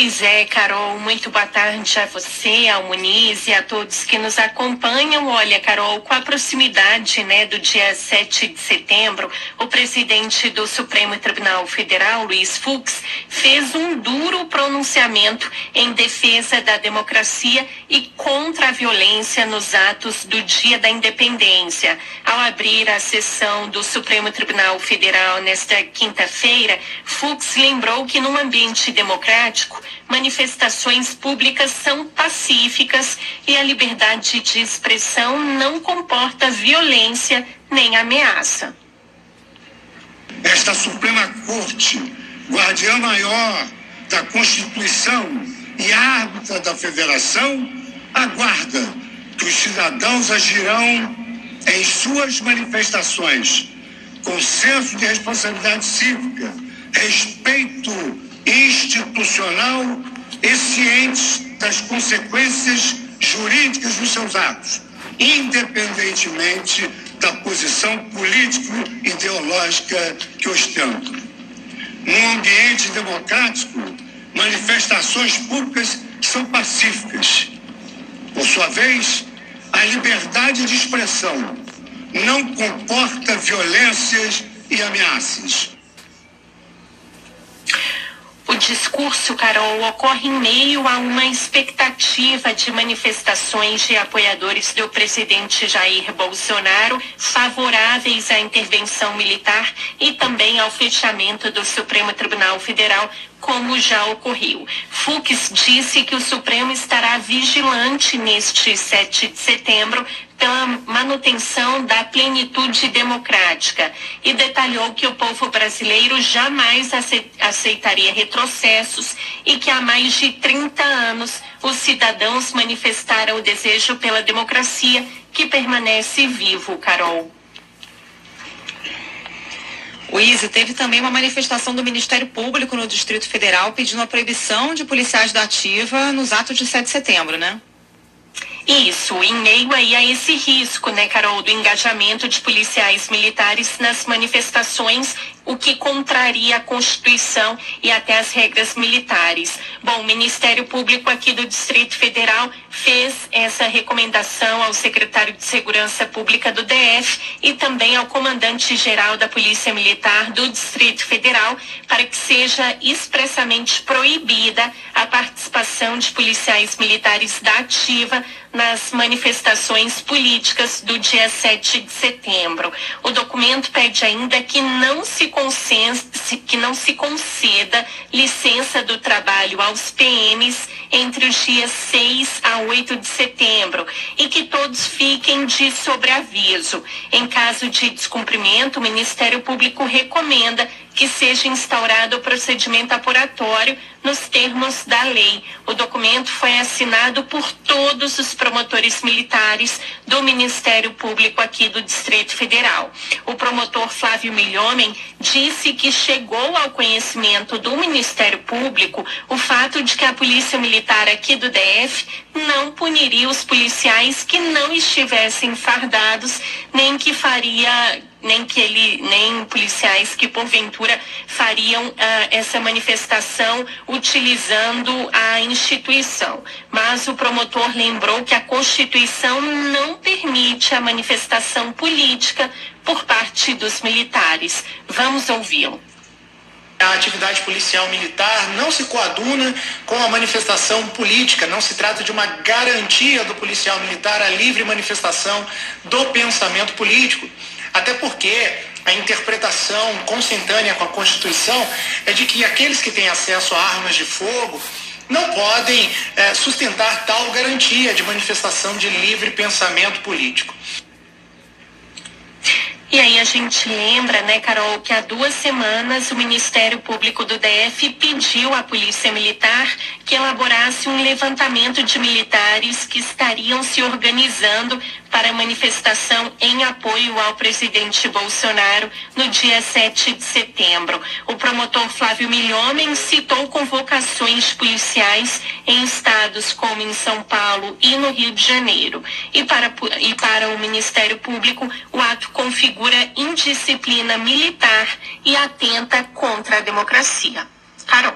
Pois é, Carol, muito boa tarde a você, ao Muniz e a todos que nos acompanham. Olha, Carol, com a proximidade né, do dia 7 de setembro, o presidente do Supremo Tribunal Federal, Luiz Fux, fez um duro pronunciamento em defesa da democracia e contra a violência nos atos do Dia da Independência. Ao abrir a sessão do Supremo Tribunal Federal nesta quinta-feira, Fux lembrou que num ambiente democrático, manifestações públicas são pacíficas e a liberdade de expressão não comporta violência nem ameaça. Esta Suprema Corte, guardiã maior da Constituição e árbitra da Federação, aguarda que os cidadãos agirão em suas manifestações com senso de responsabilidade cívica, respeito institucional e cientes das consequências jurídicas dos seus atos, independentemente da posição político-ideológica que ostentam. Num ambiente democrático, manifestações públicas são pacíficas. Por sua vez, a liberdade de expressão não comporta violências e ameaças. Discurso, Carol, ocorre em meio a uma expectativa de manifestações de apoiadores do presidente Jair Bolsonaro favoráveis à intervenção militar e também ao fechamento do Supremo Tribunal Federal como já ocorreu. Fux disse que o Supremo estará vigilante neste 7 de setembro pela manutenção da plenitude democrática e detalhou que o povo brasileiro jamais aceitaria retrocessos e que há mais de 30 anos os cidadãos manifestaram o desejo pela democracia que permanece vivo, Carol. O ISE teve também uma manifestação do Ministério Público no Distrito Federal pedindo a proibição de policiais da ativa nos atos de 7 de setembro, né? Isso, em meio aí a esse risco, né, Carol, do engajamento de policiais militares nas manifestações o que contraria a Constituição e até as regras militares. Bom, o Ministério Público aqui do Distrito Federal fez essa recomendação ao secretário de Segurança Pública do DF e também ao comandante-geral da Polícia Militar do Distrito Federal para que seja expressamente proibida a participação de policiais militares da ativa nas manifestações políticas do dia 7 de setembro. O documento pede ainda que não se que não se conceda licença do trabalho aos PMs entre os dias 6 a 8 de setembro e que todos fiquem de sobreaviso. Em caso de descumprimento, o Ministério Público recomenda que seja instaurado o procedimento apuratório nos termos da lei. O documento foi assinado por todos os promotores militares do Ministério Público aqui do Distrito Federal. O promotor Flávio Milhomem disse que chegou ao conhecimento do Ministério Público o fato de que a Polícia Militar aqui do DF não puniria os policiais que não estivessem fardados, nem que faria nem que ele, nem policiais que porventura fariam uh, essa manifestação utilizando a instituição. Mas o promotor lembrou que a Constituição não permite a manifestação política por parte dos militares. Vamos ouvi-lo. A atividade policial militar não se coaduna com a manifestação política, não se trata de uma garantia do policial militar a livre manifestação do pensamento político. Até porque a interpretação consentânea com a Constituição é de que aqueles que têm acesso a armas de fogo não podem é, sustentar tal garantia de manifestação de livre pensamento político. E aí a gente lembra, né, Carol, que há duas semanas o Ministério Público do DF pediu à Polícia Militar que elaborasse um levantamento de militares que estariam se organizando para manifestação em apoio ao presidente Bolsonaro no dia 7 de setembro. O promotor Flávio Milhomem citou convocações policiais em estados como em São Paulo e no Rio de Janeiro. E para, e para o Ministério Público, o ato indisciplina militar e atenta contra a democracia. Carol.